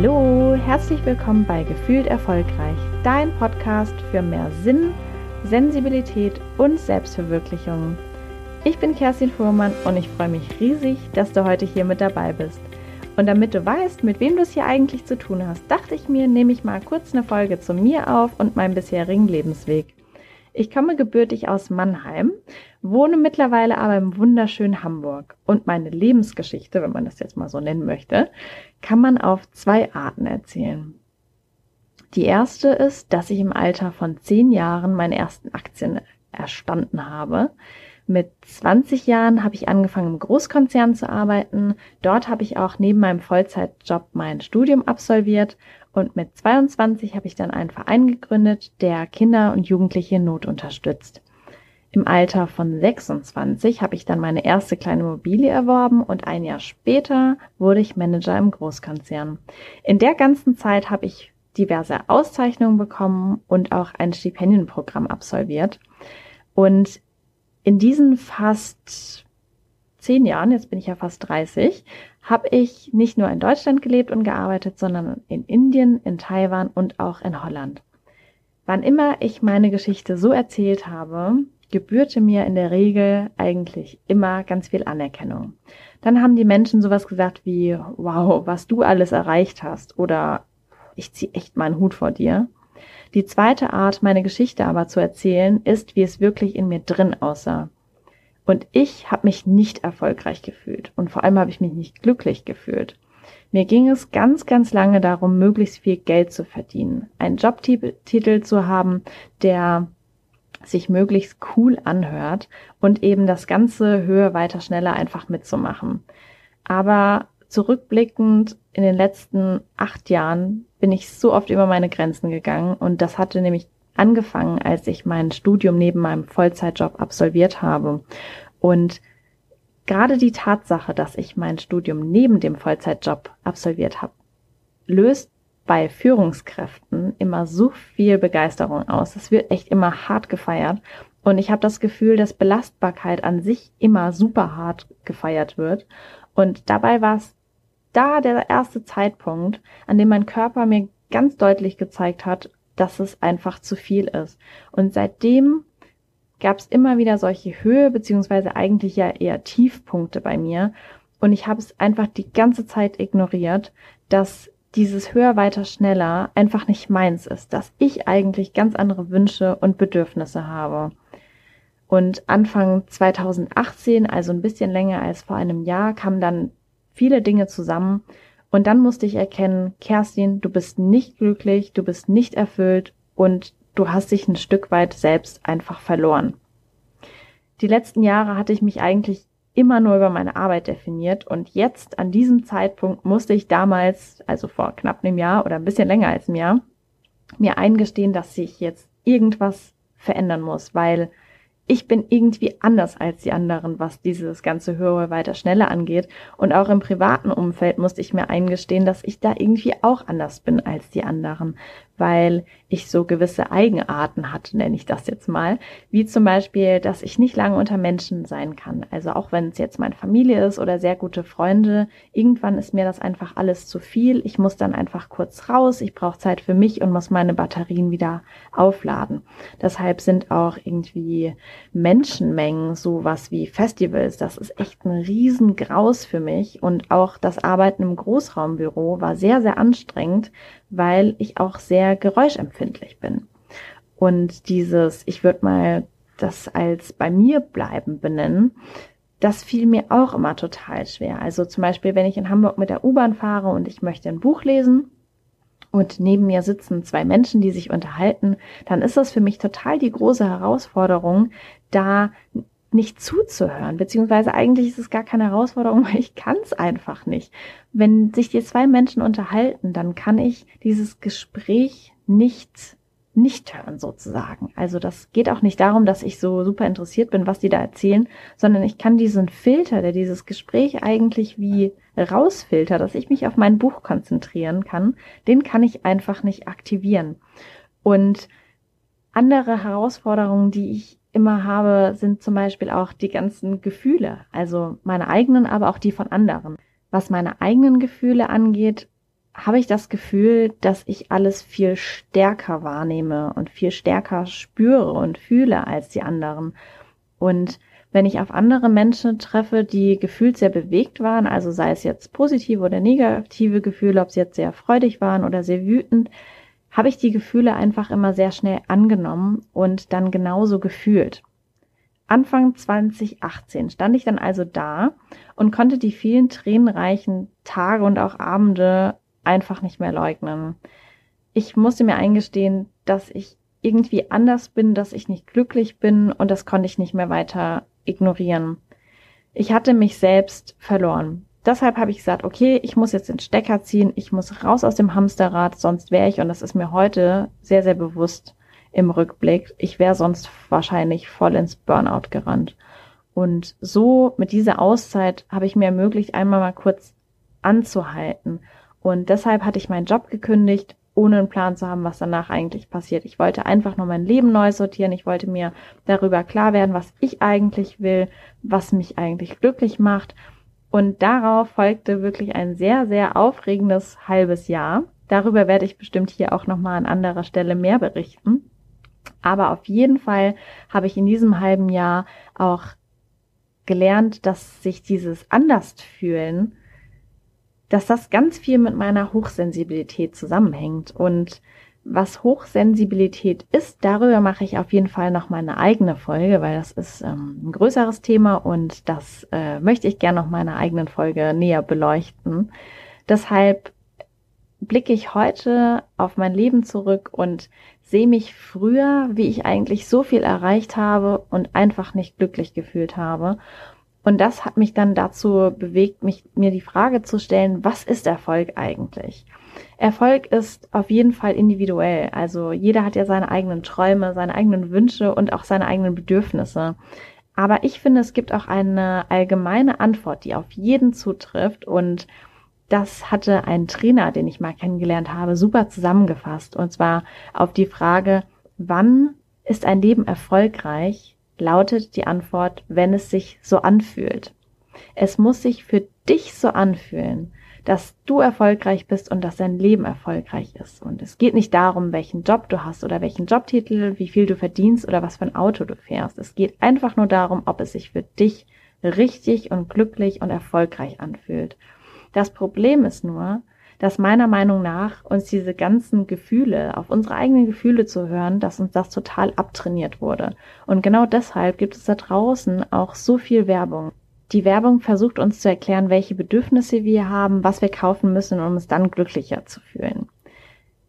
Hallo, herzlich willkommen bei Gefühlt Erfolgreich, dein Podcast für mehr Sinn, Sensibilität und Selbstverwirklichung. Ich bin Kerstin Fuhrmann und ich freue mich riesig, dass du heute hier mit dabei bist. Und damit du weißt, mit wem du es hier eigentlich zu tun hast, dachte ich mir, nehme ich mal kurz eine Folge zu mir auf und meinem bisherigen Lebensweg. Ich komme gebürtig aus Mannheim, wohne mittlerweile aber im wunderschönen Hamburg. Und meine Lebensgeschichte, wenn man das jetzt mal so nennen möchte, kann man auf zwei Arten erzählen. Die erste ist, dass ich im Alter von zehn Jahren meine ersten Aktien erstanden habe. Mit 20 Jahren habe ich angefangen, im Großkonzern zu arbeiten. Dort habe ich auch neben meinem Vollzeitjob mein Studium absolviert und mit 22 habe ich dann einen Verein gegründet, der Kinder und Jugendliche in Not unterstützt. Im Alter von 26 habe ich dann meine erste kleine Immobilie erworben und ein Jahr später wurde ich Manager im Großkonzern. In der ganzen Zeit habe ich diverse Auszeichnungen bekommen und auch ein Stipendienprogramm absolviert. Und in diesen fast zehn Jahren, jetzt bin ich ja fast 30, habe ich nicht nur in Deutschland gelebt und gearbeitet, sondern in Indien, in Taiwan und auch in Holland. Wann immer ich meine Geschichte so erzählt habe, gebührte mir in der Regel eigentlich immer ganz viel Anerkennung. Dann haben die Menschen sowas gesagt wie, wow, was du alles erreicht hast oder ich zieh echt meinen Hut vor dir. Die zweite Art, meine Geschichte aber zu erzählen, ist, wie es wirklich in mir drin aussah. Und ich habe mich nicht erfolgreich gefühlt und vor allem habe ich mich nicht glücklich gefühlt. Mir ging es ganz, ganz lange darum, möglichst viel Geld zu verdienen, einen Jobtitel zu haben, der sich möglichst cool anhört und eben das Ganze höher, weiter, schneller einfach mitzumachen. Aber zurückblickend in den letzten acht Jahren bin ich so oft über meine Grenzen gegangen und das hatte nämlich angefangen, als ich mein Studium neben meinem Vollzeitjob absolviert habe. Und gerade die Tatsache, dass ich mein Studium neben dem Vollzeitjob absolviert habe, löst bei Führungskräften immer so viel Begeisterung aus. Es wird echt immer hart gefeiert. Und ich habe das Gefühl, dass Belastbarkeit an sich immer super hart gefeiert wird. Und dabei war es da der erste Zeitpunkt, an dem mein Körper mir ganz deutlich gezeigt hat, dass es einfach zu viel ist. Und seitdem gab es immer wieder solche Höhe, beziehungsweise eigentlich ja eher Tiefpunkte bei mir. Und ich habe es einfach die ganze Zeit ignoriert, dass dieses höher, weiter, schneller einfach nicht meins ist, dass ich eigentlich ganz andere Wünsche und Bedürfnisse habe. Und Anfang 2018, also ein bisschen länger als vor einem Jahr, kamen dann viele Dinge zusammen und dann musste ich erkennen, Kerstin, du bist nicht glücklich, du bist nicht erfüllt und du hast dich ein Stück weit selbst einfach verloren. Die letzten Jahre hatte ich mich eigentlich immer nur über meine Arbeit definiert und jetzt an diesem Zeitpunkt musste ich damals, also vor knapp einem Jahr oder ein bisschen länger als einem Jahr, mir eingestehen, dass sich jetzt irgendwas verändern muss, weil ich bin irgendwie anders als die anderen, was dieses ganze höhere, weiter, schneller angeht. Und auch im privaten Umfeld musste ich mir eingestehen, dass ich da irgendwie auch anders bin als die anderen, weil ich so gewisse Eigenarten hatte, nenne ich das jetzt mal. Wie zum Beispiel, dass ich nicht lange unter Menschen sein kann. Also auch wenn es jetzt meine Familie ist oder sehr gute Freunde, irgendwann ist mir das einfach alles zu viel. Ich muss dann einfach kurz raus, ich brauche Zeit für mich und muss meine Batterien wieder aufladen. Deshalb sind auch irgendwie Menschenmengen, sowas wie Festivals, das ist echt ein Riesengraus für mich. Und auch das Arbeiten im Großraumbüro war sehr, sehr anstrengend, weil ich auch sehr geräuschempfindlich bin. Und dieses, ich würde mal das als bei mir bleiben benennen, das fiel mir auch immer total schwer. Also zum Beispiel, wenn ich in Hamburg mit der U-Bahn fahre und ich möchte ein Buch lesen und neben mir sitzen zwei Menschen, die sich unterhalten, dann ist das für mich total die große Herausforderung, da nicht zuzuhören, beziehungsweise eigentlich ist es gar keine Herausforderung, weil ich kann es einfach nicht. Wenn sich die zwei Menschen unterhalten, dann kann ich dieses Gespräch nicht nicht hören sozusagen. Also das geht auch nicht darum, dass ich so super interessiert bin, was die da erzählen, sondern ich kann diesen Filter, der dieses Gespräch eigentlich wie rausfiltert, dass ich mich auf mein Buch konzentrieren kann, den kann ich einfach nicht aktivieren. Und andere Herausforderungen, die ich immer habe, sind zum Beispiel auch die ganzen Gefühle, also meine eigenen, aber auch die von anderen. Was meine eigenen Gefühle angeht, habe ich das Gefühl, dass ich alles viel stärker wahrnehme und viel stärker spüre und fühle als die anderen. Und wenn ich auf andere Menschen treffe, die gefühlt sehr bewegt waren, also sei es jetzt positive oder negative Gefühle, ob sie jetzt sehr freudig waren oder sehr wütend, habe ich die Gefühle einfach immer sehr schnell angenommen und dann genauso gefühlt. Anfang 2018 stand ich dann also da und konnte die vielen tränenreichen Tage und auch Abende einfach nicht mehr leugnen. Ich musste mir eingestehen, dass ich irgendwie anders bin, dass ich nicht glücklich bin und das konnte ich nicht mehr weiter ignorieren. Ich hatte mich selbst verloren. Deshalb habe ich gesagt, okay, ich muss jetzt den Stecker ziehen, ich muss raus aus dem Hamsterrad, sonst wäre ich, und das ist mir heute sehr, sehr bewusst im Rückblick, ich wäre sonst wahrscheinlich voll ins Burnout gerannt. Und so mit dieser Auszeit habe ich mir ermöglicht, einmal mal kurz anzuhalten. Und deshalb hatte ich meinen Job gekündigt, ohne einen Plan zu haben, was danach eigentlich passiert. Ich wollte einfach nur mein Leben neu sortieren. Ich wollte mir darüber klar werden, was ich eigentlich will, was mich eigentlich glücklich macht. Und darauf folgte wirklich ein sehr, sehr aufregendes halbes Jahr. Darüber werde ich bestimmt hier auch nochmal an anderer Stelle mehr berichten. Aber auf jeden Fall habe ich in diesem halben Jahr auch gelernt, dass sich dieses Andersfühlen, dass das ganz viel mit meiner Hochsensibilität zusammenhängt. Und was Hochsensibilität ist, darüber mache ich auf jeden Fall noch mal eine eigene Folge, weil das ist ähm, ein größeres Thema und das äh, möchte ich gerne noch mal in einer eigenen Folge näher beleuchten. Deshalb blicke ich heute auf mein Leben zurück und sehe mich früher, wie ich eigentlich so viel erreicht habe und einfach nicht glücklich gefühlt habe. Und das hat mich dann dazu bewegt, mich, mir die Frage zu stellen, was ist Erfolg eigentlich? Erfolg ist auf jeden Fall individuell. Also jeder hat ja seine eigenen Träume, seine eigenen Wünsche und auch seine eigenen Bedürfnisse. Aber ich finde, es gibt auch eine allgemeine Antwort, die auf jeden zutrifft und das hatte ein Trainer, den ich mal kennengelernt habe, super zusammengefasst. Und zwar auf die Frage, wann ist ein Leben erfolgreich, lautet die Antwort, wenn es sich so anfühlt. Es muss sich für dich so anfühlen, dass du erfolgreich bist und dass dein Leben erfolgreich ist. Und es geht nicht darum, welchen Job du hast oder welchen Jobtitel, wie viel du verdienst oder was für ein Auto du fährst. Es geht einfach nur darum, ob es sich für dich richtig und glücklich und erfolgreich anfühlt. Das Problem ist nur, dass meiner Meinung nach uns diese ganzen Gefühle, auf unsere eigenen Gefühle zu hören, dass uns das total abtrainiert wurde. Und genau deshalb gibt es da draußen auch so viel Werbung. Die Werbung versucht uns zu erklären, welche Bedürfnisse wir haben, was wir kaufen müssen, um uns dann glücklicher zu fühlen.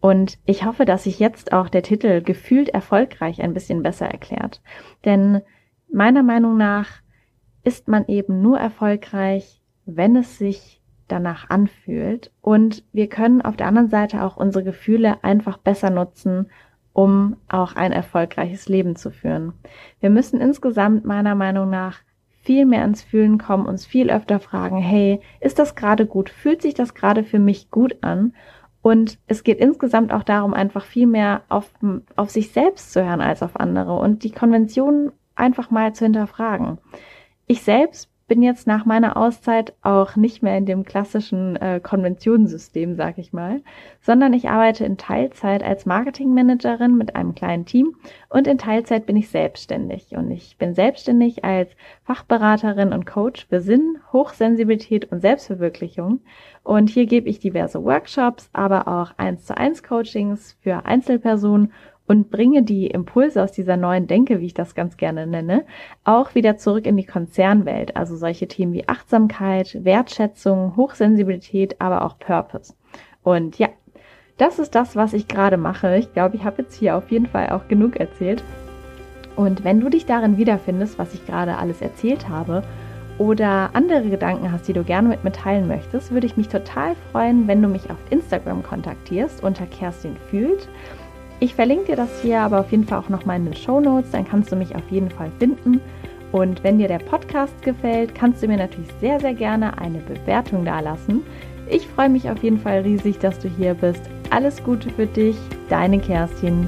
Und ich hoffe, dass sich jetzt auch der Titel gefühlt erfolgreich ein bisschen besser erklärt. Denn meiner Meinung nach ist man eben nur erfolgreich, wenn es sich danach anfühlt. Und wir können auf der anderen Seite auch unsere Gefühle einfach besser nutzen, um auch ein erfolgreiches Leben zu führen. Wir müssen insgesamt meiner Meinung nach viel mehr ins Fühlen kommen, uns viel öfter fragen, hey, ist das gerade gut? Fühlt sich das gerade für mich gut an? Und es geht insgesamt auch darum, einfach viel mehr auf, auf sich selbst zu hören als auf andere und die Konventionen einfach mal zu hinterfragen. Ich selbst bin jetzt nach meiner Auszeit auch nicht mehr in dem klassischen äh, Konventionssystem, sag ich mal, sondern ich arbeite in Teilzeit als Marketingmanagerin mit einem kleinen Team und in Teilzeit bin ich selbstständig. Und ich bin selbstständig als Fachberaterin und Coach für Sinn, Hochsensibilität und Selbstverwirklichung. Und hier gebe ich diverse Workshops, aber auch eins zu eins Coachings für Einzelpersonen und bringe die Impulse aus dieser neuen Denke, wie ich das ganz gerne nenne, auch wieder zurück in die Konzernwelt. Also solche Themen wie Achtsamkeit, Wertschätzung, Hochsensibilität, aber auch Purpose. Und ja, das ist das, was ich gerade mache. Ich glaube, ich habe jetzt hier auf jeden Fall auch genug erzählt. Und wenn du dich darin wiederfindest, was ich gerade alles erzählt habe, oder andere Gedanken hast, die du gerne mit mir teilen möchtest, würde ich mich total freuen, wenn du mich auf Instagram kontaktierst unter Kerstin fühlt. Ich verlinke dir das hier aber auf jeden Fall auch nochmal in den Show Notes, dann kannst du mich auf jeden Fall finden. Und wenn dir der Podcast gefällt, kannst du mir natürlich sehr, sehr gerne eine Bewertung dalassen. Ich freue mich auf jeden Fall riesig, dass du hier bist. Alles Gute für dich, deine Kerstin.